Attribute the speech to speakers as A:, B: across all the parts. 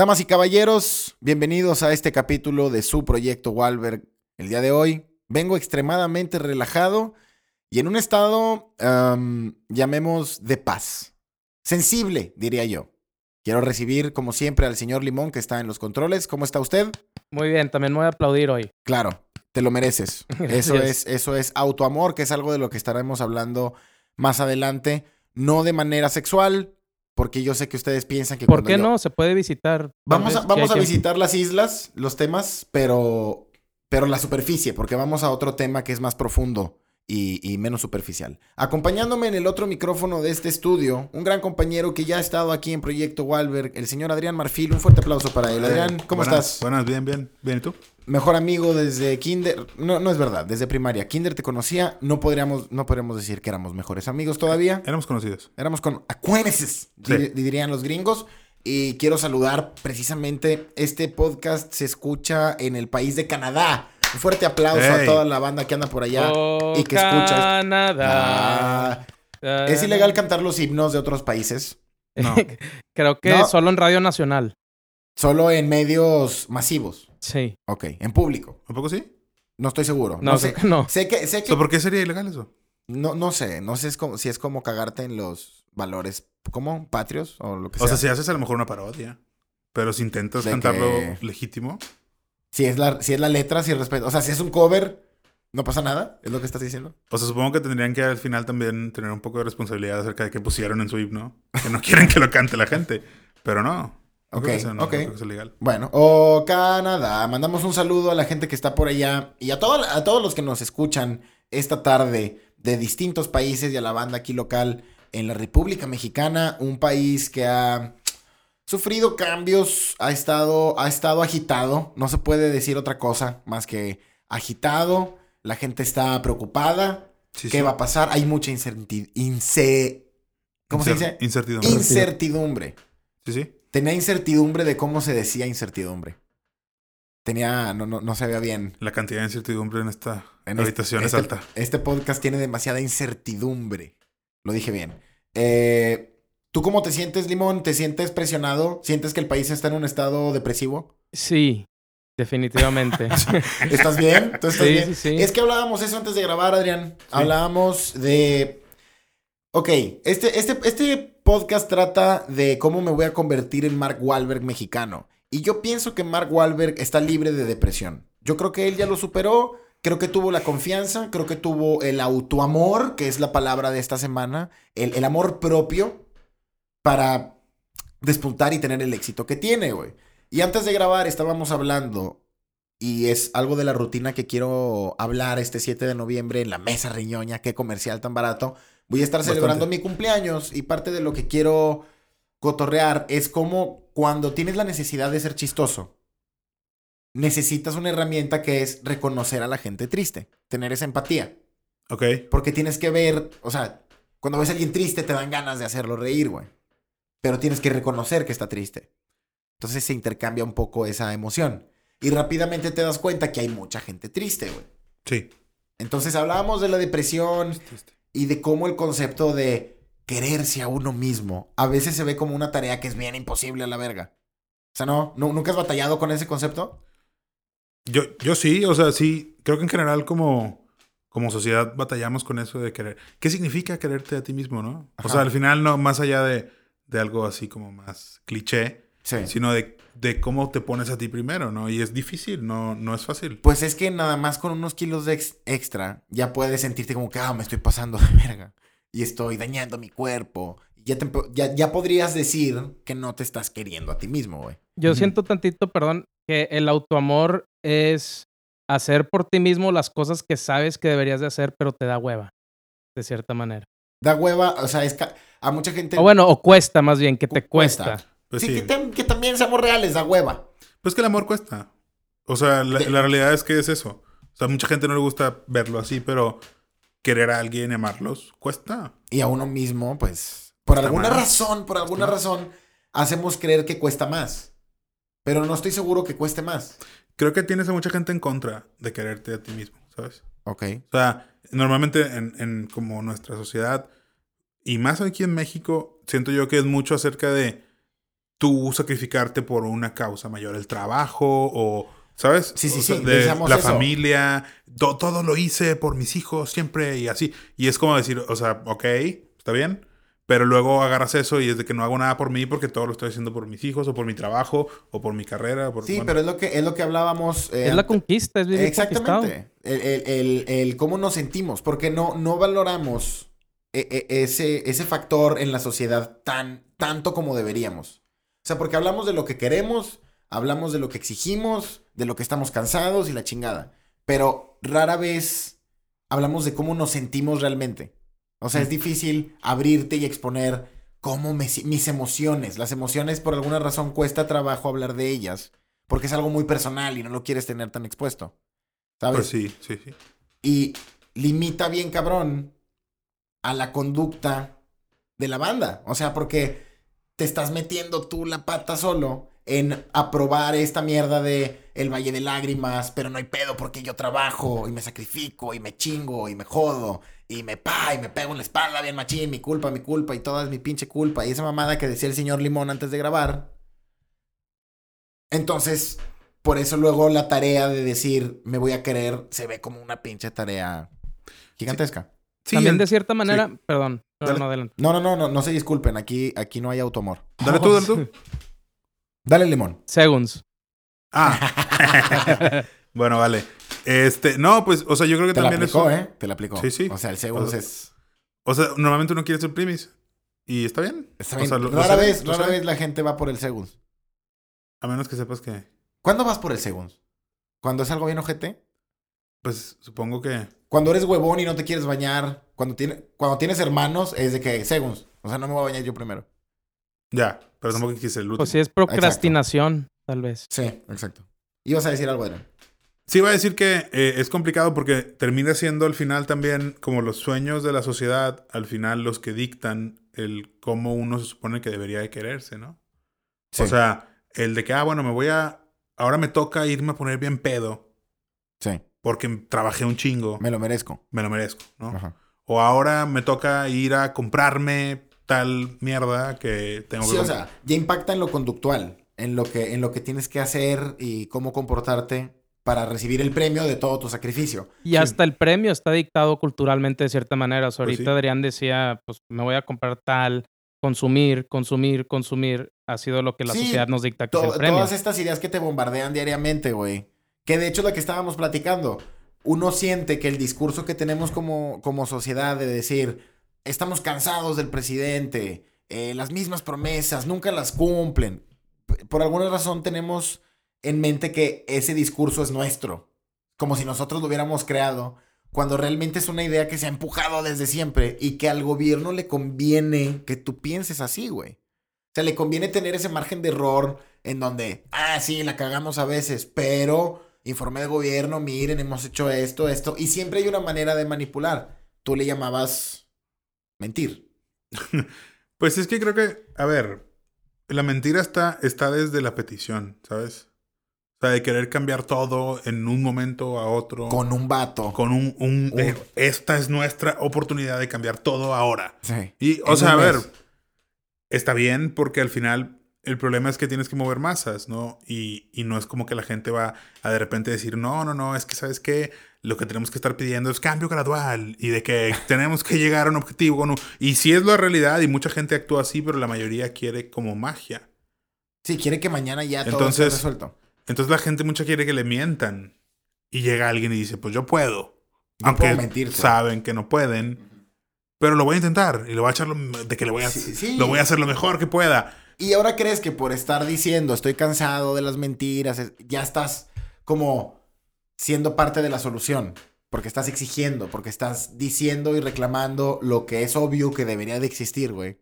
A: Damas y caballeros, bienvenidos a este capítulo de su proyecto Walberg. El día de hoy vengo extremadamente relajado y en un estado, am, llamemos, de paz. Sensible, diría yo. Quiero recibir, como siempre, al señor Limón que está en los controles. ¿Cómo está usted?
B: Muy bien, también me voy a aplaudir hoy.
A: Claro, te lo mereces. Eso es, eso es autoamor, que es algo de lo que estaremos hablando más adelante. No de manera sexual, porque yo sé que ustedes piensan que
B: ¿Por qué
A: yo-
B: no? Se puede visitar.
A: Vamos a, vamos a
B: que-
A: visitar las islas, los temas, pero, pero la superficie, porque vamos a otro tema que es más profundo y, y menos superficial. Acompañándome en el otro micrófono de este estudio, un gran compañero que ya ha estado aquí en Proyecto Walberg, el señor Adrián Marfil. Un fuerte aplauso para él. Adrián, ¿cómo
C: Buenas,
A: estás?
C: Buenas, bien, bien. Bien, ¿y tú?
A: Mejor amigo desde kinder. No, no es verdad, desde primaria. Kinder te conocía, no podríamos, no podríamos decir que éramos mejores amigos todavía.
C: Éramos conocidos.
A: Éramos con
C: Sí.
A: dir- dirían los gringos. Y quiero saludar precisamente, este podcast se escucha en el país de Canadá. Un fuerte aplauso a toda la banda que anda por allá.
B: Oh,
A: y que escuchas-
B: Canadá.
A: Ah, es ilegal cantar los himnos de otros países,
C: No.
B: Creo que
A: No.
B: solo en Radio Nacional.
A: solo en medios masivos.
B: Sí.
A: Ok, en público.
C: ¿Un poco sí?
A: No estoy seguro.
B: No,
A: No, sé.
B: que no.
A: Sé que, sé que
C: ¿Por qué sería ilegal eso?
A: no, no sé, no sé es como- si es como cagarte en los valores, ¿cómo? Patrios o lo que sea.
C: O sea, si haces a lo mejor una parodia. Pero si intentas
A: De
C: cantarlo
A: que-
C: legítimo.
A: Si es la, si es la letra, si es respeto. O sea, si es un cover, no pasa nada. ¿Es lo que estás diciendo?
C: O sea, supongo que tendrían que al final también tener un poco de responsabilidad acerca de qué pusieron en su himno. Que no quieren que lo cante la gente. Pero no. No
A: Ok,
C: que no,
A: ok.
C: no que legal.
A: Bueno, o Canadá. Mandamos un saludo a la gente que está por allá y a, todo- a todos los que nos escuchan esta tarde de distintos países y a la banda aquí local en la República Mexicana, un país que ha sufrido cambios, ha estado, ha estado agitado. No se puede decir otra cosa más que agitado. La gente está preocupada.
C: Sí,
A: ¿Qué
C: sí.
A: va a pasar? Hay mucha incertidumbre. ¿Cómo se dice?
C: Incertidumbre.
A: Incertidumbre.
C: Sí, sí.
A: Tenía incertidumbre de cómo se decía incertidumbre. Tenía, no, no, no se veía bien.
C: La cantidad de incertidumbre en esta
A: En
C: habitación
A: este,
C: es alta.
A: Este podcast tiene demasiada incertidumbre. Lo dije bien. Eh, ¿Tú cómo te sientes, Limón? ¿Te sientes presionado? ¿Sientes que el país está en un estado depresivo?
B: Sí, definitivamente.
A: ¿Estás bien? ¿Tú estás
B: Sí,
A: bien?
B: sí, sí.
A: Es que hablábamos eso antes de grabar, Adrián. Hablábamos de. Ok, este, este, este podcast trata de cómo me voy a convertir en Mark Wahlberg mexicano. Y yo pienso que Mark Wahlberg está libre de depresión. Yo creo que él ya lo superó. Creo que tuvo la confianza. Creo que tuvo el autoamor, que es la palabra de esta semana. El, el amor propio para despuntar y tener el éxito que tiene, güey. Y antes de grabar estábamos hablando y es algo de la rutina que quiero hablar este 7 de noviembre en la mesa riñoña, qué comercial tan barato. Voy a estar
C: Bastante.
A: celebrando mi cumpleaños y parte de lo que quiero cotorrear es como cuando tienes la necesidad de ser chistoso, necesitas una herramienta que es reconocer a la gente triste, tener esa empatía.
C: Ok.
A: Porque tienes que ver, o sea, cuando ves a alguien triste te dan ganas de hacerlo reír, güey. Pero tienes que reconocer que está triste. Entonces se intercambia un poco esa emoción. Y rápidamente te das cuenta que hay mucha gente triste, güey.
C: Sí.
A: Entonces hablábamos de la depresión y de cómo el concepto de quererse a uno mismo a veces se ve como una tarea que es bien imposible a la verga. O sea, ¿no? ¿Nu- ¿Nunca has batallado con ese concepto?
C: Yo, yo sí, o sea, sí, creo que en general como, como sociedad batallamos con eso de querer. ¿Qué significa quererte a ti mismo, no?
A: Ajá.
C: O sea, al final no, más allá de, de algo así como más cliché,
A: Sí.
C: sino de, de cómo te pones a ti primero, ¿no? Y es difícil, no, no es fácil.
A: Pues es que nada más con unos kilos de ex- extra ya puedes sentirte como que, ah, me estoy pasando de verga. Y estoy dañando mi cuerpo. Ya, te ya, ya podrías decir que no te estás queriendo a ti mismo, güey.
B: Yo siento tantito, perdón, que el autoamor es hacer por ti mismo las cosas que sabes que deberías de hacer, pero te da hueva, de cierta manera.
A: Da hueva, o sea, es ca- a mucha gente...
B: O bueno, o cuesta más bien, que te
A: Cu- cuesta.
B: cuesta.
C: Pues
A: sí,
C: sí.
A: Que, tam- que también seamos reales, da hueva.
C: Pues que el amor cuesta. O sea, la,
A: De-
C: la realidad es que es eso. O sea, mucha gente no le gusta verlo así, pero querer a alguien y amarlos cuesta.
A: Y a uno mismo, pues, por
C: Cuesta
A: alguna
C: más.
A: razón, por alguna razón, hacemos creer que cuesta más. Pero no estoy seguro que cueste más.
C: Creo que tienes a mucha gente en contra de quererte a ti mismo, ¿sabes?
A: Ok.
C: O sea, normalmente en, en como nuestra sociedad, y más aquí en México, siento yo que es mucho acerca de tú sacrificarte por una causa mayor, el trabajo o, ¿sabes?
A: Sí, sí,
C: O sea,
A: sí,
C: de la
A: eso.
C: familia, to- todo lo hice por mis hijos siempre y así. Y es como decir, o sea, ok, está bien. Pero luego agarras eso y es de que no hago nada por mí porque todo lo estoy haciendo por mis hijos o por mi trabajo o por mi carrera. Por,
A: Sí,
C: bueno.
A: pero es lo que, es lo que hablábamos. eh,
B: Es la conquista, es vivir conquistado.
A: Exactamente. El, el- el- el cómo nos sentimos. Porque no, no valoramos e- e- ese, ese factor en la sociedad tan, tanto como deberíamos. O sea, porque hablamos de lo que queremos, hablamos de lo que exigimos, de lo que estamos cansados y la chingada. Pero rara vez hablamos de cómo nos sentimos realmente. O sea, es difícil abrirte y exponer cómo me mis emociones. Las emociones, por alguna razón, cuesta trabajo hablar de ellas. Porque es algo muy personal y no lo quieres tener tan expuesto. ¿Sabes?
C: Pues sí, sí, sí.
A: Y limita bien cabrón a la conducta de la banda. O sea, porque te estás metiendo tú la pata solo en aprobar esta mierda de el Valle de Lágrimas, pero no hay pedo porque yo trabajo y me sacrifico y me chingo y me jodo y me pa y me pego en la espalda bien machín, mi culpa, mi culpa y toda es mi pinche culpa y esa mamada que decía el señor Limón antes de grabar. Entonces, por eso luego la tarea de decir me voy a querer se ve como una pinche tarea gigantesca.
C: Sí,
B: También de cierta manera, perdón, no, no, adelante.
A: No, no, no, no, no se disculpen, aquí, aquí no hay automor.
C: Dale tú, dale tú.
A: Dale limón.
B: Segunds.
C: Ah. bueno, vale. Este, no, pues, o sea, yo creo que
A: Te la
C: también
A: aplicó,
C: eso.
A: ¿eh? Te la aplicó.
C: Sí, sí.
A: O sea, el segundo
C: O sea,
A: es...
C: O sea, normalmente uno quiere ser primis. Y está bien.
A: Está
C: O
A: bien.
C: sea, lo- lo
A: rara vez, rara vez la gente va por el segundos.
C: A menos que sepas que,
A: ¿Cuándo vas por el segundos? ¿Cuando es algo bien ojete?
C: pues, supongo que.
A: Cuando eres huevón y no te quieres bañar. Cuando, tiene, cuando tienes hermanos, es de que segundos. O sea, no me voy a bañar yo primero.
C: Ya, pero tampoco quise el último.
B: Pues sí, es procrastinación, tal vez.
A: Sí, exacto. Ibas a decir algo, Adrián.
C: Sí, iba a decir que eh, es complicado porque termina siendo al final también como los sueños de la sociedad, al final los que dictan el cómo uno se supone que debería de quererse, ¿no?
A: Sí,
C: O sea, el de que, ah, bueno, me voy a. Ahora me toca irme a poner bien pedo
A: sí.
C: porque trabajé un chingo, me,
A: Me lo merezco.
C: lo merezco, ¿no?
A: Ajá.
C: O ahora me toca ir a comprarme tal mierda que tengo
A: Sí,
C: que
A: o
C: comprar.
A: sea, ya impacta en lo conductual, en lo que, en lo que tienes que hacer y cómo comportarte para recibir el premio de todo tu sacrificio.
B: Y hasta el premio está dictado culturalmente de cierta manera. O sea,
C: Pues
B: ahorita
C: sí.
B: Adrián decía, pues me voy a comprar tal, consumir, consumir, consumir. Ha sido lo que la
A: Sí,
B: sociedad nos dicta que es el premio.
A: todas estas ideas que te bombardean diariamente, güey. Que de hecho lo que estábamos platicando, uno siente que el discurso que tenemos como, como sociedad de decir, estamos cansados del presidente, eh, las mismas promesas, nunca las cumplen. Por alguna razón tenemos en mente que ese discurso es nuestro, como si nosotros lo hubiéramos creado, cuando realmente es una idea que se ha empujado desde siempre y que al gobierno le conviene que tú pienses así, güey. O sea, le conviene tener ese margen de error en donde, ah, sí, la cagamos a veces, pero informé de gobierno, miren, hemos hecho esto, esto, y siempre hay una manera de manipular. Tú le llamabas mentir.
C: Pues es que creo que, a ver, la mentira está, está desde la petición, ¿sabes? O sea, de querer cambiar todo en un momento a otro.
A: Con un vato.
C: con un, un-
A: Un-
C: esta es nuestra oportunidad de cambiar todo ahora.
A: Sí.
C: Y, o sea, a ver,
A: mes.
C: está bien porque al final el problema es que tienes que mover masas, ¿no? Y, y no es como que la gente va a de repente decir, no, no, no, es que sabes que lo que tenemos que estar pidiendo es cambio gradual y de que tenemos que llegar a un objetivo. ¿no? Y sí es la realidad y mucha gente actúa así, pero la mayoría quiere como magia.
A: Sí, quiere que mañana ya todo
C: Entonces-
A: esté resuelto.
C: Entonces la gente mucha quiere que le mientan. Y llega alguien y dice, pues yo puedo.
A: Yo
C: Aunque
A: puedo
C: saben que no pueden. Pero lo voy a intentar y lo voy a echar lo, de que le voy a,
A: Sí, sí.
C: lo voy a hacer lo mejor que pueda.
A: Y ahora crees que por estar diciendo estoy cansado de las mentiras, ya estás como siendo parte de la solución. Porque estás exigiendo, porque estás diciendo y reclamando lo que es obvio que debería de existir, güey.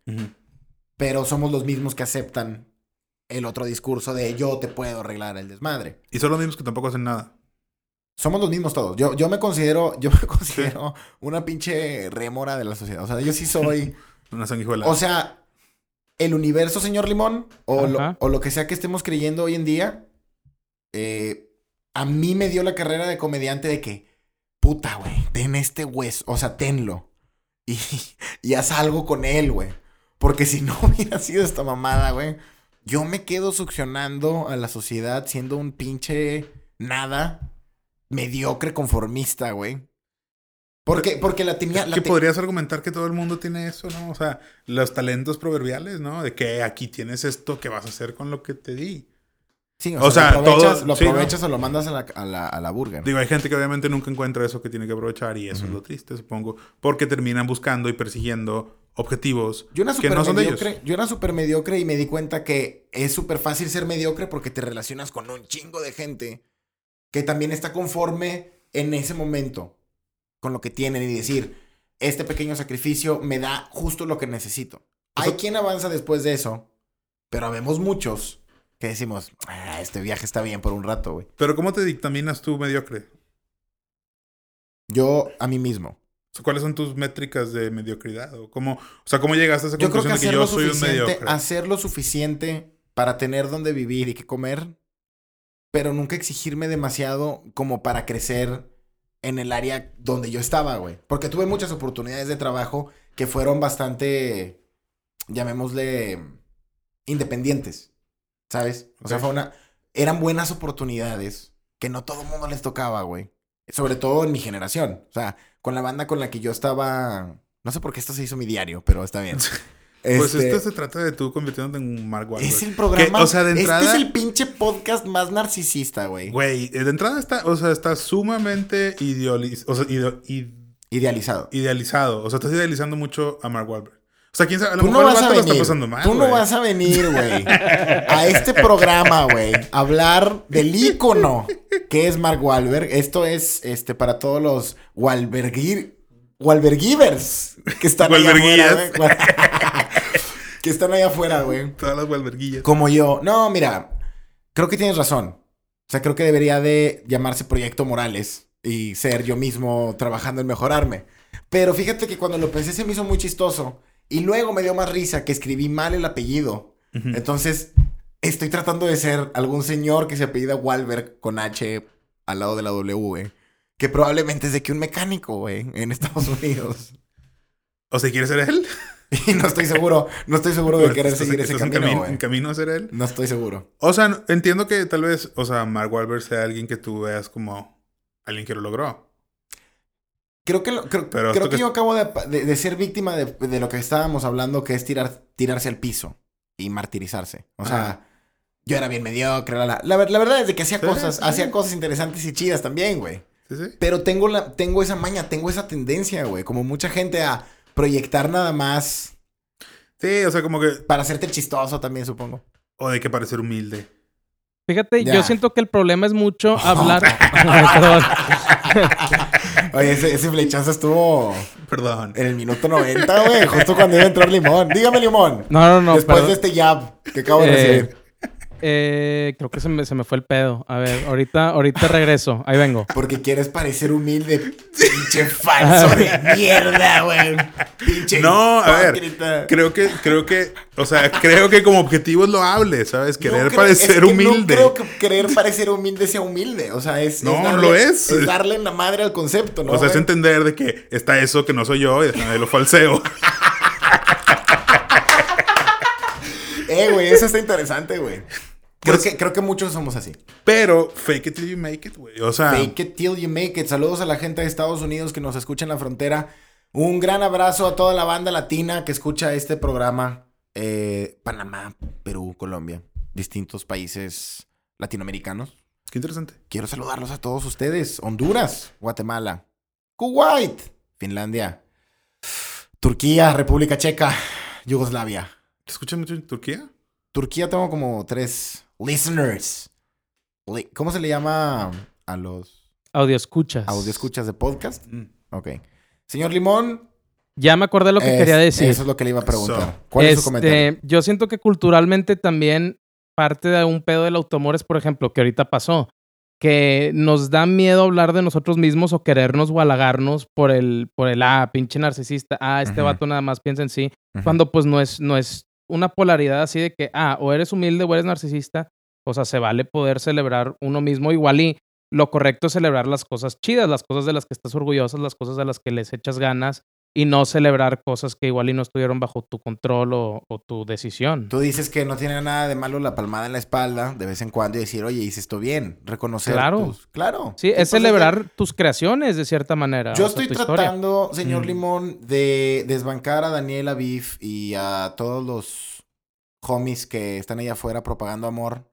A: Pero somos los mismos que aceptan el otro discurso de yo te puedo arreglar el desmadre.
C: Y son los mismos que tampoco hacen nada.
A: Somos los mismos todos. Yo, yo me considero, yo me considero una pinche rémora de la sociedad. O sea, yo sí soy.
C: Una sanguijuela.
A: O sea, el universo, señor Limón, o lo, o lo que sea que estemos creyendo hoy en día, eh, a mí me dio la carrera de comediante de que, puta, güey, ten este hueso, o sea, tenlo. Y, y haz algo con él, güey. Porque si no hubiera sido esta mamada, güey, yo me quedo succionando a la sociedad siendo un pinche nada mediocre conformista, güey. Porque, porque la tenía...
C: Es
A: la
C: que
A: te-
C: podrías argumentar que todo el mundo tiene eso, ¿no? O sea, los talentos proverbiales, ¿no? De que aquí tienes esto que vas a hacer con lo que te di.
A: Sí, o,
C: o
A: sea,
C: sea,
A: lo aprovechas,
C: todo-
A: lo aprovechas o lo mandas a la, a la, a la burger.
C: Digo, hay gente que obviamente nunca encuentra eso que tiene que aprovechar y eso es lo triste, supongo. Porque terminan buscando y persiguiendo objetivos
A: Yo era
C: que
A: súper
C: no son de ellos.
A: mediocre. Yo era súper mediocre y me di cuenta que es súper fácil ser mediocre porque te relacionas con un chingo de gente que también está conforme en ese momento con lo que tienen y decir, este pequeño sacrificio me da justo lo que necesito.
C: O
A: Hay
C: sea-
A: quien avanza después de eso, pero vemos muchos que decimos, "Ah, este viaje está bien por un rato, güey.
C: Pero ¿cómo te dictaminas tú mediocre?
A: Yo a mí mismo.
C: ¿Cuáles son tus métricas de mediocridad? ¿O, cómo, o sea, ¿cómo llegaste a esa
A: Yo creo que
C: conclusión de que yo soy un mediocre?
A: hacer lo suficiente para tener donde vivir y que comer, pero nunca exigirme demasiado como para crecer en el área donde yo estaba, güey. Porque tuve muchas oportunidades de trabajo que fueron bastante, llamémosle, independientes, ¿sabes? O sea, fue una, eran buenas oportunidades que no todo el mundo les tocaba, güey. Sobre todo en mi generación. O sea, con la banda con la que yo estaba, no sé por qué esto se hizo mi diario, pero está bien.
C: Pues
A: Este,
C: esto se trata de tú convirtiéndote en un Mark Wahlberg.
A: es el programa.
C: Que, o sea, de entrada-
A: Este es el pinche podcast más narcisista, güey.
C: Güey, de entrada está, o sea, está sumamente idealiz- o sea, ideo- id-
A: Idealizado.
C: idealizado. O sea, estás idealizando mucho a Mark Wahlberg. O sea, quién sabe, a lo
A: Tú no
C: el
A: vas a
C: está
A: venir.
C: pasando mal,
A: Tú no
C: güey.
A: vas a venir, güey. A este programa, güey. a Hablar del ícono que es Mark Wahlberg. Esto es este para todos los Wahlbergir, Wahlbergivers que están allá afuera,
C: Wahlberguillas.
A: güey. que están allá afuera, güey.
C: Todas las Wahlberguillas.
A: Como yo. No, mira. Creo que tienes razón. O sea, creo que debería de llamarse Proyecto Morales y ser yo mismo trabajando en mejorarme. Pero fíjate que cuando lo pensé se me hizo muy chistoso. Y luego me dio más risa que escribí mal el apellido. Entonces, estoy tratando de ser algún señor que se apellida Wahlberg con H al lado de la W. Que probablemente es de que un mecánico, güey, en Estados Unidos.
C: O sea, ¿quieres ser él?
A: Y no estoy seguro, no estoy seguro de querer seguir ese camino,
C: en camino a ser él.
A: No estoy seguro.
C: O sea, entiendo que tal vez, o sea, Mark Wahlberg sea alguien que tú veas como alguien que lo logró.
A: Creo que, lo- creo,
C: Pero
A: creo que,
C: que-
A: yo acabo de, de- de ser víctima de, de lo que estábamos hablando, que es tirar, tirarse al piso y martirizarse. O sea,
C: Ajá.
A: yo era bien mediocre. La, la, la ver- la verdad es de que hacía
C: Sí,
A: cosas,
C: sí.
A: hacía cosas interesantes y chidas también, güey.
C: ¿Sí, sí?
A: Pero tengo, la, tengo esa maña, tengo esa tendencia, güey. Como mucha gente a proyectar nada más
C: Sí, o sea, como que...
A: para hacerte el chistoso también, supongo.
C: O de que parecer humilde.
B: Fíjate,
A: Ya.
B: yo siento que el problema es mucho hablar. Perdón.
A: Oye, ese, ese flechazo estuvo
C: Perdón.
A: en el minuto 90, güey. Justo cuando iba a entrar Limón. Dígame, Limón.
B: No, no, no.
A: Después
B: perdón.
A: de este jab que acabo de
B: Eh,
A: recibir.
B: Eh, creo que se me, se me fue el pedo. A ver, ahorita, ahorita regreso. Ahí vengo.
A: Porque quieres parecer humilde, pinche falso de mierda, güey. Pinche
C: No, a ver. Creo que, creo que, o sea, creo que como objetivo es loable, ¿sabes?
A: No
C: Querer
A: creo-
C: parecer
A: es que
C: humilde.
A: No creo que querer parecer humilde sea humilde. O sea, es.
C: No,
A: es darle-
C: lo es.
A: Es darle en la madre al concepto, ¿no?
C: o sea, es entender de que está eso que no soy yo y déjame lo falseo.
A: Eh, güey, eso está interesante, güey. Creo,
C: Pues-
A: que, creo que muchos somos así.
C: Pero fake it till you make it, güey. O sea,
A: Fake it till you make it. Saludos a la gente de Estados Unidos que nos escucha en la frontera. Un gran abrazo a toda la banda latina que escucha este programa. Eh, Panamá, Perú, Colombia. Distintos países latinoamericanos.
C: qué interesante.
A: Quiero saludarlos a todos ustedes. Honduras, Guatemala, Kuwait, Finlandia, Turquía, República Checa, Yugoslavia.
C: ¿Te escuchan mucho en Turquía?
A: Turquía tengo como tres listeners. Li- ¿Cómo se le llama a los
B: Audio escuchas.
A: audio escuchas de podcast?
C: Mm.
A: Ok. Señor Limón.
B: Ya me acordé lo que
A: es-
B: quería decir.
A: Eso es lo que le iba a preguntar.
C: So.
A: ¿Cuál es su
B: Este,
A: comentario?
B: Yo siento que culturalmente también parte de un pedo del automor es, por ejemplo, que ahorita pasó, que nos da miedo hablar de nosotros mismos o querernos o halagarnos por el, por el, ah, pinche narcisista, ah, este
A: Ujú.
B: vato nada más piensa en sí, cuando pues no es, no es una polaridad así de que, ah, o eres humilde o eres narcisista, o sea, se vale poder celebrar uno mismo igual y lo correcto es celebrar las cosas chidas, las cosas de las que estás orgulloso, las cosas de las que les echas ganas y no celebrar cosas que igual y no estuvieron bajo tu control o, o tu decisión.
A: Tú dices que no tiene nada de malo la palmada en la espalda de vez en cuando y decir, oye, hice esto bien. Reconocer.
B: Claro.
A: tus- Claro.
B: Sí, es celebrar tus creaciones de cierta manera.
A: Yo
B: o sea,
A: estoy
B: historia.
A: tratando, señor
C: Mm.
A: Limón, de desbancar a Daniel Aviv y a todos los homies que están allá afuera propagando amor.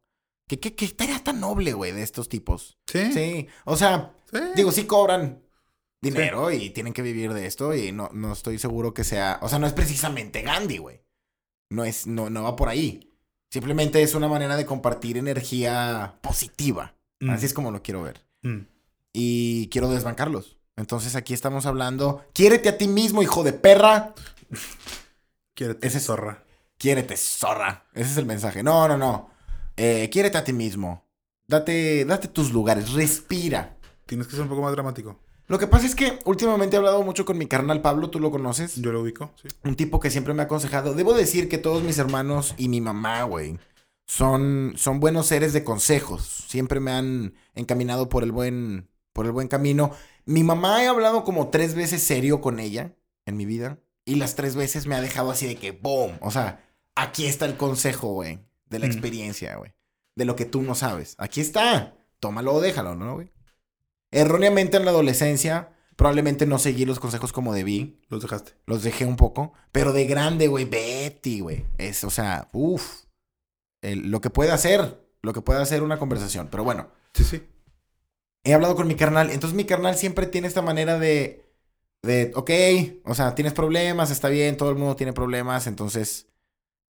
A: ¿Qué, qué, qué tarea tan noble, güey, de estos tipos?
C: ¿Sí?
A: Sí. O sea,
C: Sí.
A: digo, sí cobran dinero y tienen que vivir de esto y no, no estoy seguro que sea... O sea, no es precisamente Gandhi, güey. No es, no, no va por ahí. Simplemente es una manera de compartir energía positiva.
C: Mm.
A: Así es como lo quiero ver
C: Mm.
A: y quiero desbancarlos. Entonces aquí estamos hablando, quiérete a ti mismo, hijo de perra.
C: Quiérete,
A: Ese es-
C: zorra.
A: Quiérete, zorra. Ese es el mensaje. No, no, no. Eh, quiérete a ti mismo. Date, date tus lugares, respira.
C: Tienes que ser un poco más dramático.
A: Lo que pasa es que últimamente he hablado mucho con mi carnal Pablo, tú lo conoces.
C: Yo lo ubico, sí.
A: Un tipo que siempre me ha aconsejado. Debo decir que todos mis hermanos y mi mamá, güey, son, son buenos seres de consejos. Siempre me han encaminado por el buen, por el buen camino. Mi mamá he hablado como tres veces serio con ella en mi vida. Y las tres veces me ha dejado así de que, ¡boom! O sea, aquí está el consejo, güey. De la
C: Mm.
A: experiencia, güey. De lo que tú no sabes. Aquí está. Tómalo o déjalo, ¿no, güey? Erróneamente en la adolescencia, probablemente no seguí los consejos como debí.
C: Los dejaste.
A: Los dejé un poco. Pero de grande, güey, Betty, güey. Es, o sea, uff. Lo que puede hacer. Lo que puede hacer una conversación. Pero bueno,
C: Sí, sí.
A: he hablado con mi carnal. Entonces mi carnal siempre tiene esta manera de. De, ok, o sea, tienes problemas, está bien, todo el mundo tiene problemas. Entonces,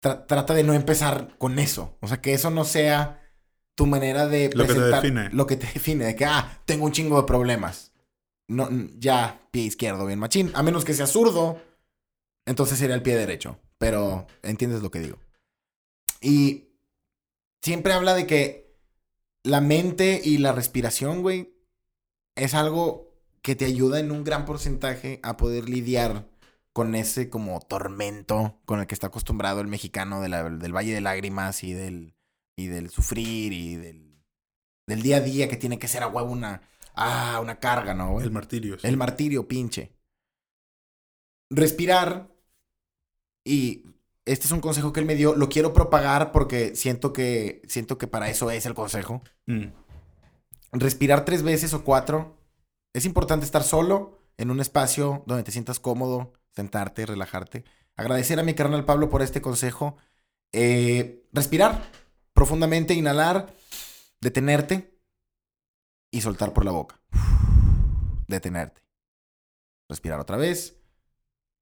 A: tra- trata de no empezar con eso. O sea, que eso no sea tu manera de
C: Lo que te
A: presentar-
C: define.
A: Lo que te define. De que, ah, tengo un chingo de problemas. No, ya, pie izquierdo, bien machín. A menos que sea zurdo, entonces sería el pie derecho. Pero entiendes lo que digo. Y siempre habla de que la mente y la respiración, güey, es algo que te ayuda en un gran porcentaje a poder lidiar con ese como tormento con el que está acostumbrado el mexicano de la- del Valle de Lágrimas y del, y del sufrir y del, del día a día que tiene que ser a huevo una, ah, una carga, ¿no? güey?
C: El martirio. sí.
A: El martirio, pinche. Respirar. Y este es un consejo que él me dio. Lo quiero propagar porque siento que, siento que para eso es el consejo.
C: Mm.
A: Respirar tres veces o cuatro. Es importante estar solo en un espacio donde te sientas cómodo, sentarte, relajarte. Agradecer a mi carnal Pablo por este consejo. Eh, respirar profundamente, inhalar, detenerte y soltar por la boca. Detenerte. Respirar otra vez,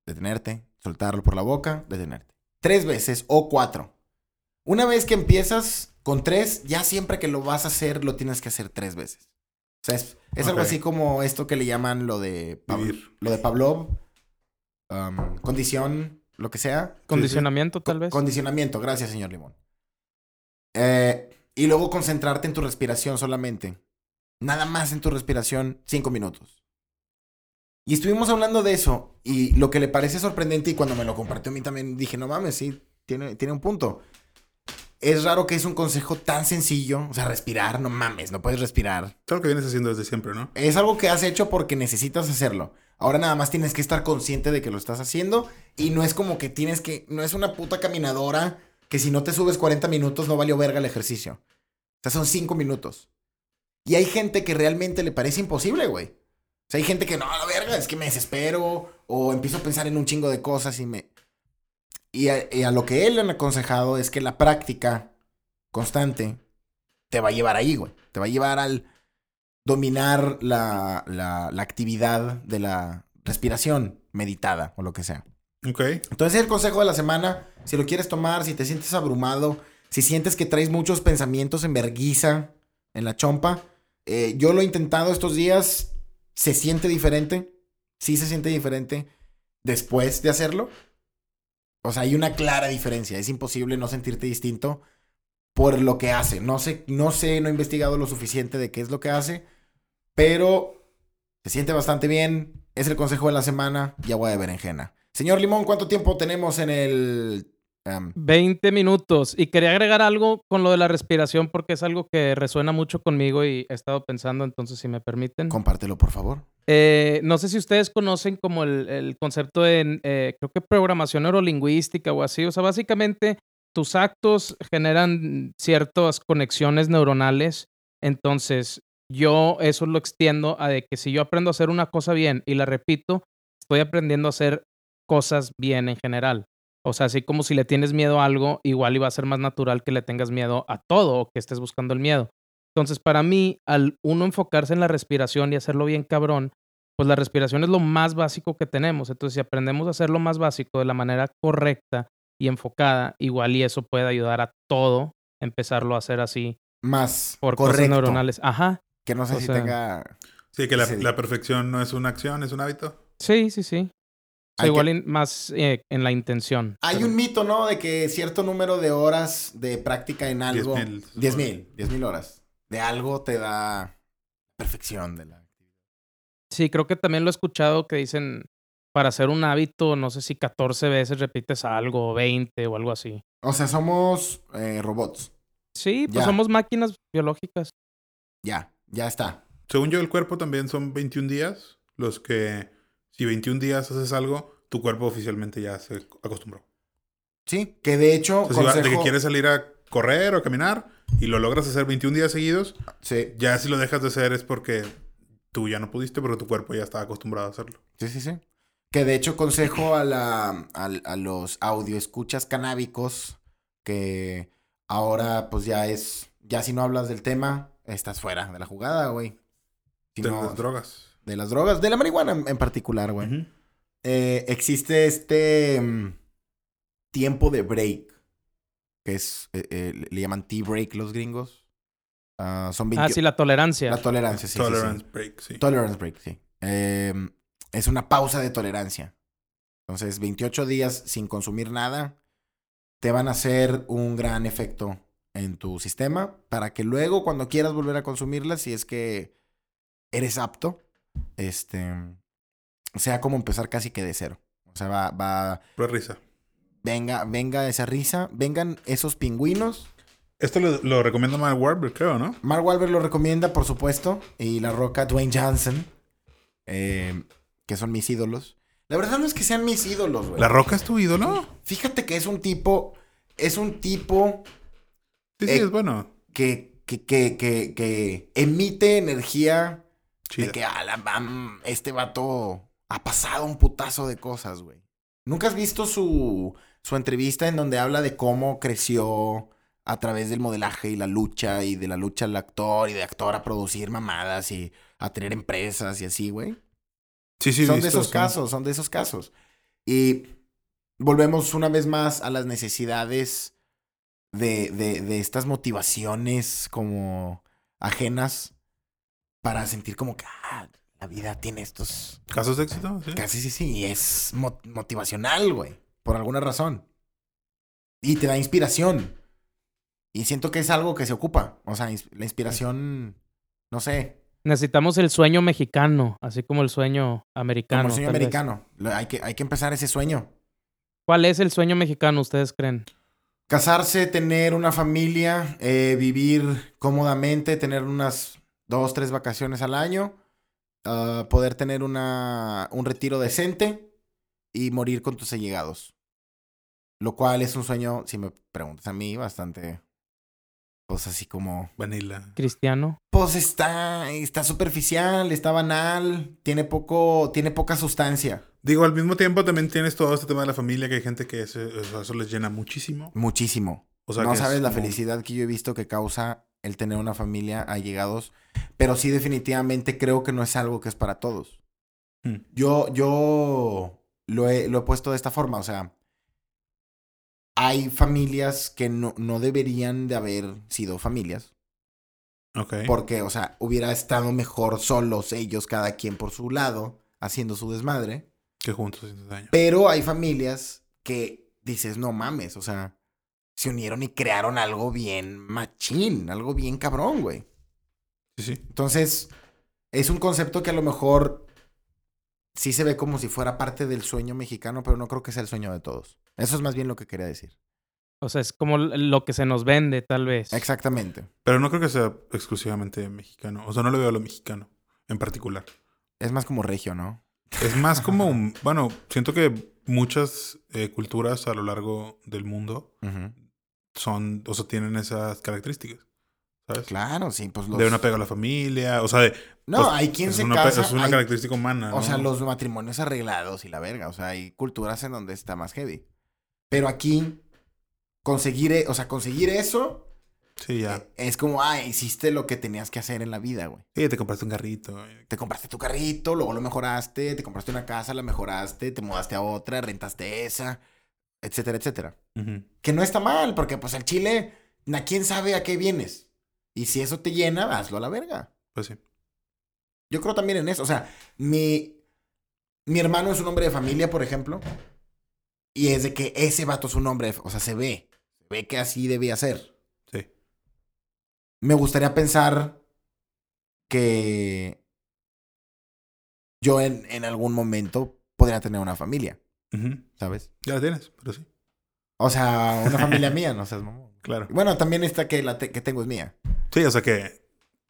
A: detenerte, soltarlo por la boca, detenerte. Tres veces o cuatro. Una vez que empiezas con tres, ya siempre que lo vas a hacer, lo tienes que hacer tres veces. O sea, es, es algo así como esto que le llaman lo de, Pab-
C: Vivir.
A: lo de Pavlov. um, condición, lo que sea.
B: Condicionamiento, tal vez.
A: Condicionamiento, gracias, señor Limón. Eh, y luego concentrarte en tu respiración solamente. Nada más en tu respiración, cinco minutos. Y estuvimos hablando de eso. Y lo que le parece sorprendente, y cuando me lo compartió a mí también dije, no mames, sí, tiene, tiene un punto. Es raro que es un consejo tan sencillo. O sea, respirar, no mames, no puedes respirar.
C: Es algo que vienes haciendo desde siempre, ¿no?
A: Es algo que has hecho porque necesitas hacerlo. Ahora nada más tienes que estar consciente de que lo estás haciendo y no es como que tienes que, no es una puta caminadora que si no te subes 40 minutos no valió verga el ejercicio. O sea, son 5 minutos. Y hay gente que realmente le parece imposible, güey. O sea, hay gente que no, la verga, es que me desespero o empiezo a pensar en un chingo de cosas y me... Y a, y a lo que él le han aconsejado es que la práctica constante te va a llevar ahí, güey. Te va a llevar al dominar la, la, la actividad de la respiración meditada o lo que sea.
C: Ok.
A: Entonces el consejo de la semana, si lo quieres tomar, si te sientes abrumado, si sientes que traes muchos pensamientos en verguiza, en la chompa, eh, yo lo he intentado estos días, se siente diferente, sí se siente diferente después de hacerlo. O sea, hay una clara diferencia, es imposible no sentirte distinto por lo que hace. No sé, no sé, no he investigado lo suficiente de qué es lo que hace, pero se siente bastante bien. Es el consejo de la semana y agua de berenjena. Señor Limón, ¿cuánto tiempo tenemos en el Em,
B: 20 minutos. Y quería agregar algo con lo de la respiración porque es algo que resuena mucho conmigo y he estado pensando, entonces si me permiten.
A: compártelo, por favor.
B: Eh, no sé si ustedes conocen como el, el concepto de, eh, creo que programación neurolingüística o así. O sea, básicamente tus actos generan ciertas conexiones neuronales. Entonces, yo eso lo extiendo a de que si yo aprendo a hacer una cosa bien y la repito, estoy aprendiendo a hacer cosas bien en general. O sea, así como si le tienes miedo a algo, igual iba a ser más natural que le tengas miedo a todo o que estés buscando el miedo. Entonces, para mí, al uno enfocarse en la respiración y hacerlo bien cabrón, pues la respiración es lo más básico que tenemos. Entonces, si aprendemos a hacer lo más básico de la manera correcta y enfocada, igual y eso puede ayudar a todo, empezarlo a hacer así
A: Más
B: por cosas
A: correcto.
B: neuronales. Ajá.
A: Que no sé
B: O
A: si
B: sea,
A: tenga...
C: Sí, que la,
A: Sí.
C: la perfección no es una acción, es un hábito.
B: Sí, sí, sí. O sea,
A: Hay
B: igual
A: que-
B: in- más eh, en la intención.
A: Hay
B: pero-
A: un mito, ¿no? De que cierto número de horas de práctica en algo...
C: 10,000.
A: 10 mil. 10 mil horas. De algo te da perfección de la...
B: Sí, creo que también lo he escuchado que dicen para hacer un hábito, no sé si 14 veces repites algo, o 20 o algo así.
A: O sea, somos eh, robots.
B: Sí, pues
A: Ya.
B: somos máquinas biológicas.
A: Ya, ya está.
C: Según yo, el cuerpo también son 21 días. Los que, si 21 días haces algo, tu cuerpo oficialmente ya se acostumbró.
A: Sí, que de hecho...
C: O sea, si de que quieres salir a correr o caminar y lo logras hacer 21 días seguidos,
A: Sí,
C: ya si lo dejas de hacer es porque tú ya no pudiste, pero tu cuerpo ya estaba acostumbrado a hacerlo.
A: sí, sí, sí. Que de hecho consejo a, la, a, a los audio escuchas canábicos que ahora pues ya es... Ya si no hablas del tema, estás fuera de la jugada, güey. Si
C: de
A: no-
C: las drogas.
A: De las drogas, de la marihuana en, en particular, güey. Eh, existe este mm, tiempo de break, que es, eh, eh, le- llaman tea break los gringos. Ah, son 20
B: Ah, sí, la tolerancia.
A: la tolerancia, sí, sí, sí.
C: Tolerance break, sí.
A: Tolerance break, sí. Eh, es una pausa de tolerancia. Entonces, 28 días sin consumir nada te van a hacer un gran efecto en tu sistema para que luego cuando quieras volver a consumirla, si es que eres apto, este, sea como empezar casi que de cero. O sea, va, va,
C: Pero risa.
A: venga, venga esa risa, vengan esos pingüinos.
C: Esto lo, lo recomienda Mark Wahlberg, creo, ¿no?
A: Mark Wahlberg lo recomienda, por supuesto, y La Roca, Dwayne Johnson, eh, que son mis ídolos. La verdad no es que sean mis ídolos, güey.
C: ¿La Roca es tu ídolo?
A: Fíjate que es un tipo, es un tipo
C: Sí, sí,
A: Eh,
C: es bueno.
A: que, que, que, que, que emite energía
C: Chida.
A: de que "Ah, la este vato ha pasado un putazo de cosas, güey. ¿Nunca has visto su, su entrevista en donde habla de cómo creció a través del modelaje y la lucha y de la lucha al actor y de actor a producir mamadas y a tener empresas y así, güey?
C: Sí, sí,
A: son
C: visto,
A: de esos casos, son de esos casos. Y volvemos una vez más a las necesidades de, de, de estas motivaciones como ajenas para sentir como que ah, la vida tiene estos...
C: ¿Casos de éxito? Sí.
A: Casi sí, sí, y es mo- motivacional, güey, por alguna razón. Y te da inspiración. Y siento que es algo que se ocupa. O sea, ins- la inspiración, no sé,
B: Necesitamos el sueño mexicano, así como el sueño americano.
A: como el sueño
B: vez.
A: americano. Hay que, hay que empezar ese sueño.
B: ¿Cuál es el sueño mexicano, ustedes creen?
A: Casarse, tener una familia, eh, vivir cómodamente, tener unas dos, tres vacaciones al año, ah, poder tener una, un retiro decente y morir con tus allegados. Lo cual es un sueño, si me preguntas a mí, bastante, pues así como,
C: Vanilla.
B: Cristiano.
A: pues está, está superficial, está banal, tiene poco, tiene poca sustancia,
C: Digo, al mismo tiempo también tienes todo este tema de la familia, que hay gente que eso, eso les llena muchísimo.
A: muchísimo.
C: O sea,
A: no
C: que es
A: sabes la
C: como-
A: felicidad que yo he visto que causa el tener una familia allegados, pero sí definitivamente creo que no es algo que es para todos.
C: Hmm.
A: Yo, yo lo he, lo he puesto de esta forma, o sea, hay familias que no, no deberían de haber sido familias,
C: Ok.
A: porque, o sea, hubiera estado mejor solos ellos, cada quien por su lado, haciendo su desmadre,
C: Que juntos haciendo daño.
A: pero hay familias que dices, no mames, o sea, se unieron y crearon algo bien machín, algo bien cabrón, güey.
C: Sí, sí.
A: Entonces, es un concepto que a lo mejor sí se ve como si fuera parte del sueño mexicano, pero no creo que sea el sueño de todos. Eso es más bien lo que quería decir.
B: O sea, es como lo que se nos vende, tal vez.
A: Exactamente.
C: Pero no creo que sea exclusivamente mexicano. O sea, no le veo a lo mexicano en particular.
A: Es más como regio, ¿no?
C: Es más como, un- bueno, siento que muchas eh, culturas a lo largo del mundo son, o sea, tienen esas características. ¿Sabes?
A: Claro, sí, pues los...
C: De un apego a la familia, o sea, de,
A: No,
C: pues,
A: hay quien
C: es
A: se
C: una,
A: casa...
C: es una
A: hay-
C: característica humana.
A: O sea,
C: ¿no?
A: los matrimonios arreglados y la verga. O sea, hay culturas en donde está más heavy. Pero aquí, conseguir, e- o sea, conseguir eso
C: Sí, ya.
A: eh, es como, ah, hiciste lo que tenías que hacer en la vida, güey.
C: Sí, te compraste un garrito.
A: Te compraste tu carrito, luego lo mejoraste, te compraste una casa, la mejoraste, te mudaste a otra, rentaste esa, etcétera, etcétera. Que no está mal, porque pues el chile, ¿a quién sabe a qué vienes? Y si eso te llena, hazlo a la verga.
C: Pues sí.
A: Yo creo también en eso. O sea, mi, mi hermano es un hombre de familia, por ejemplo. Y es de que ese vato es un hombre, de- o sea, se ve. Se ve que así debía ser.
C: Sí.
A: Me gustaría pensar que yo en, en algún momento podría tener una familia. ¿sabes?
C: Ya la tienes, pero sí.
A: O sea, una familia mía, no seas mamón.
C: Claro.
A: Bueno, también esta que, la te- que tengo es mía.
C: Sí, o sea que,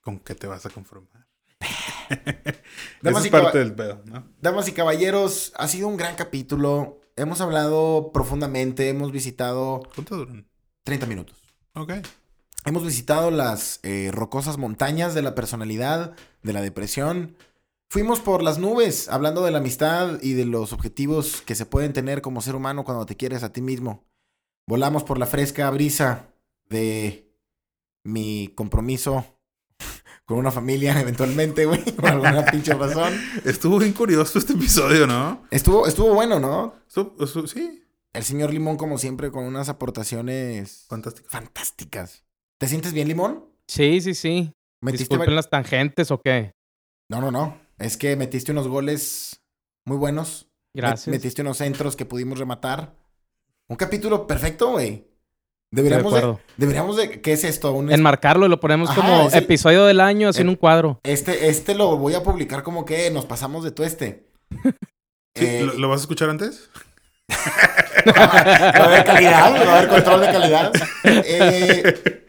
C: ¿con qué te vas a conformar? Esa es
A: y
C: parte del pedo, ¿no?
A: Damas y caballeros, ha sido un gran capítulo. Hemos hablado profundamente, hemos visitado
C: ¿Cuánto duran?
A: 30 minutos.
C: Ok.
A: Hemos visitado las eh, rocosas montañas de la personalidad, de la depresión. Fuimos por las nubes, hablando de la amistad y de los objetivos que se pueden tener como ser humano cuando te quieres a ti mismo. Volamos por la fresca brisa de mi compromiso con una familia, eventualmente, güey, por alguna pinche razón.
C: Estuvo bien curioso este episodio, ¿no?
A: Estuvo, estuvo bueno, ¿no?
C: Estuvo- estuvo- sí,
A: El señor Limón, como siempre, con unas aportaciones fantásticas. ¿Te sientes bien, Limón?
B: Sí, sí, sí.
A: ¿Metiste
B: Disculpen las tangentes o qué.
A: No, no, no. Es que metiste unos goles muy buenos.
B: Gracias.
A: Metiste unos centros que pudimos rematar. Un capítulo perfecto, güey.
B: De
A: Deberíamos de, deberíamos de... ¿Qué es esto? Un es-
B: Enmarcarlo y lo ponemos
A: Ajá,
B: como episodio del año, así en
A: Eh,
B: un cuadro.
A: Este, este lo voy a publicar como que nos pasamos de tueste.
C: Sí,
A: Eh,
C: ¿lo, lo vas a escuchar antes?
A: Va a haber calidad, va a haber control de calidad. Eh,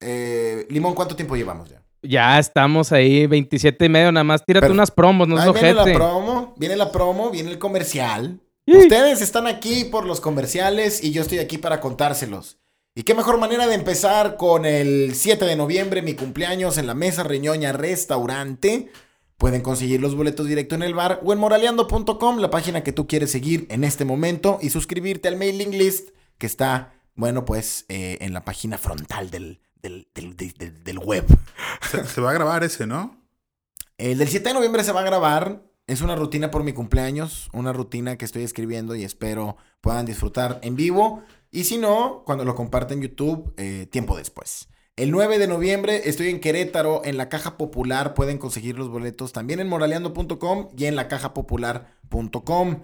A: eh, Limón, ¿cuánto tiempo llevamos ya?
B: Ya estamos ahí, 27 y medio, nada más. Tírate
A: Pero-
B: unas promos, no es
A: Ahí viene la promo, viene la promo, viene el comercial. Ustedes están aquí por los comerciales y yo estoy aquí para contárselos. Y qué mejor manera de empezar con el 7 de noviembre, mi cumpleaños en la Mesa Reñoña Restaurante. Pueden conseguir los boletos directo en el bar o en moraleando.com, la página que tú quieres seguir en este momento, y suscribirte al mailing list que está, bueno, pues eh, en la página frontal del, del, del- del- del- del web.
C: Se, se va a grabar ese, ¿no?
A: El del 7 de noviembre se va a grabar. Es una rutina por mi cumpleaños, una rutina que estoy escribiendo y espero puedan disfrutar en vivo. Y si no, cuando lo comparten en YouTube, eh, tiempo después. El 9 de noviembre estoy en Querétaro, en la Caja Popular. Pueden conseguir los boletos también en moraleando.com y en lacajapopular.com.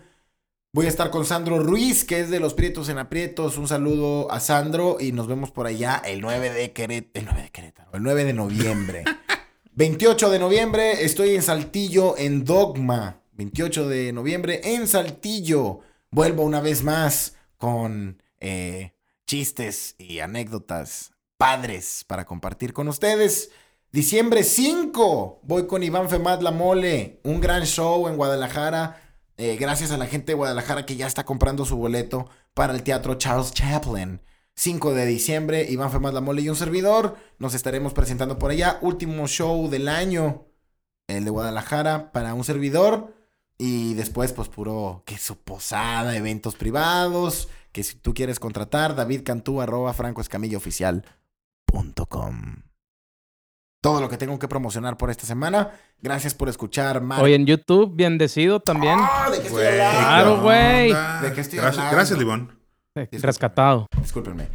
A: Voy a estar con Sandro Ruiz, que es de Los Prietos en Aprietos. Un saludo a Sandro y nos vemos por allá el 9 de Querétaro. El 9 de Querétaro, el 9 de noviembre. 28 de noviembre estoy en Saltillo en Dogma. 28 de noviembre en Saltillo. Vuelvo una vez más con eh, chistes y anécdotas padres para compartir con ustedes. Diciembre 5 voy con Iván Femad La Mole. Un gran show en Guadalajara. Eh, gracias a la gente de Guadalajara que ya está comprando su boleto para el Teatro Charles Chaplin. 5 de diciembre, Iván Femad La Mole y un servidor. Nos estaremos presentando por allá. Último show del año, el de Guadalajara, para un servidor. Y después, pues puro queso posada, eventos privados. Que si tú quieres contratar, David Cantú, arroba francoescamillaoficial.com. Todo lo que tengo que promocionar por esta semana. Gracias por escuchar, Mar.
B: Hoy en YouTube, bendecido también.
A: ¡Ah! ¿De qué estoy hablando?
B: Claro,
C: ¿qué
B: güey.
C: onda?
A: ¿De qué estoy
C: gracias,
A: hablando?
C: Gracias, Libón.
A: Discúlpame.
B: Rescatado.
A: Discúlpenme.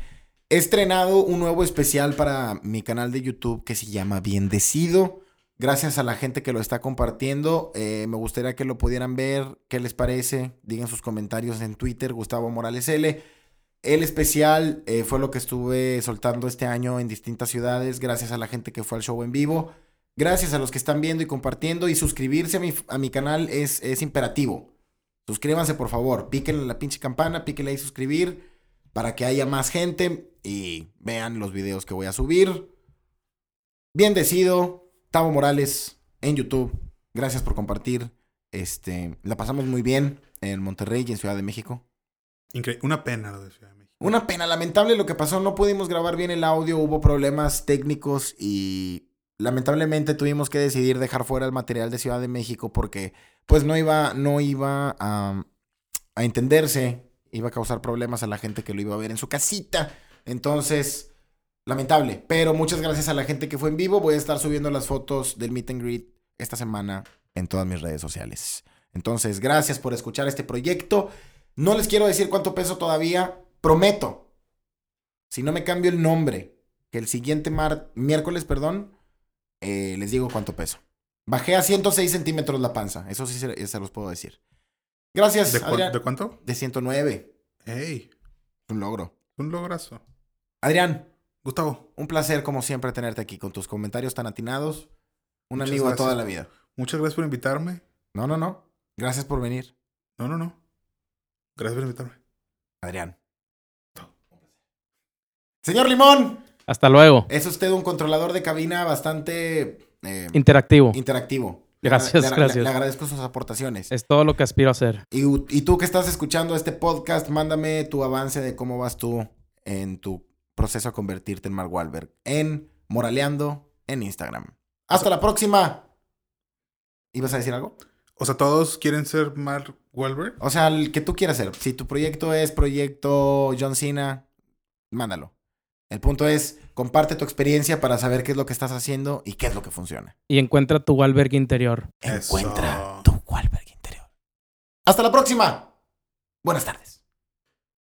A: He estrenado un nuevo especial para mi canal de YouTube que se llama Biendecido. Gracias a la gente que lo está compartiendo. Eh, me gustaría que lo pudieran ver. ¿Qué les parece? Digan sus comentarios en Twitter, Gustavo Morales L. El especial eh, fue lo que estuve soltando este año en distintas ciudades. Gracias a la gente que fue al show en vivo. Gracias a los que están viendo y compartiendo. Y suscribirse a mi, a mi canal es, es imperativo. Suscríbanse, por favor. Píquenle la pinche campana, píquenle ahí suscribir. para que haya más gente y vean los videos que voy a subir. Bien decido, Tavo Morales en YouTube. Gracias por compartir. Este, la pasamos muy bien en Monterrey y en Ciudad de México.
C: Incre- Una pena lo de Ciudad de México.
A: Una pena, lamentable lo que pasó. No pudimos grabar bien el audio, hubo problemas técnicos y lamentablemente tuvimos que decidir dejar fuera el material de Ciudad de México porque pues no iba, no iba a, a entenderse, iba a causar problemas a la gente que lo iba a ver en su casita. Entonces, lamentable. Pero muchas gracias a la gente que fue en vivo. Voy a estar subiendo las fotos del meet and greet esta semana en todas mis redes sociales. Entonces, gracias por escuchar este proyecto. No les quiero decir cuánto peso todavía. Prometo. Si no me cambio el nombre, que el siguiente mar miércoles, perdón, eh, les digo cuánto peso. Bajé a 106 centímetros la panza. Eso sí se, se los puedo decir. Gracias,
C: ¿De, cu-
A: Adrián.
C: de cuánto?
A: De 109.
C: ¡Ey!
A: Un logro.
C: Un lograzo.
A: Adrián,
C: Gustavo,
A: un placer como siempre tenerte aquí con tus comentarios tan atinados. Un
C: Muchas
A: amigo a toda la
C: gracias.
A: vida.
C: muchas gracias por invitarme.
A: No, no, no. Gracias por venir,
C: No, no, no. Gracias por invitarme.
A: Adrián. Señor Limón,
B: Hasta luego.
A: es usted un controlador de cabina bastante eh,
B: Interactivo.
A: interactivo. Le
B: Gracias,
A: le-
B: gracias.
A: Le agradezco sus aportaciones.
B: Es todo lo que aspiro a hacer.
A: Y, y tú que estás escuchando este podcast, mándame tu avance de cómo vas tú en tu proceso a convertirte en Mark Wahlberg en Moraleando en Instagram. Hasta la próxima. ¿Ibas a decir algo?
C: O sea, todos quieren ser Mark Wahlberg.
A: O sea, el que tú quieras hacer. Si tu proyecto es proyecto John Cena, mándalo. El punto es, comparte tu experiencia para saber qué es lo que estás haciendo y qué es lo que funciona.
B: Y encuentra tu albergue interior.
C: Eso.
A: Encuentra tu Wahlberg interior. Hasta la próxima. Buenas tardes.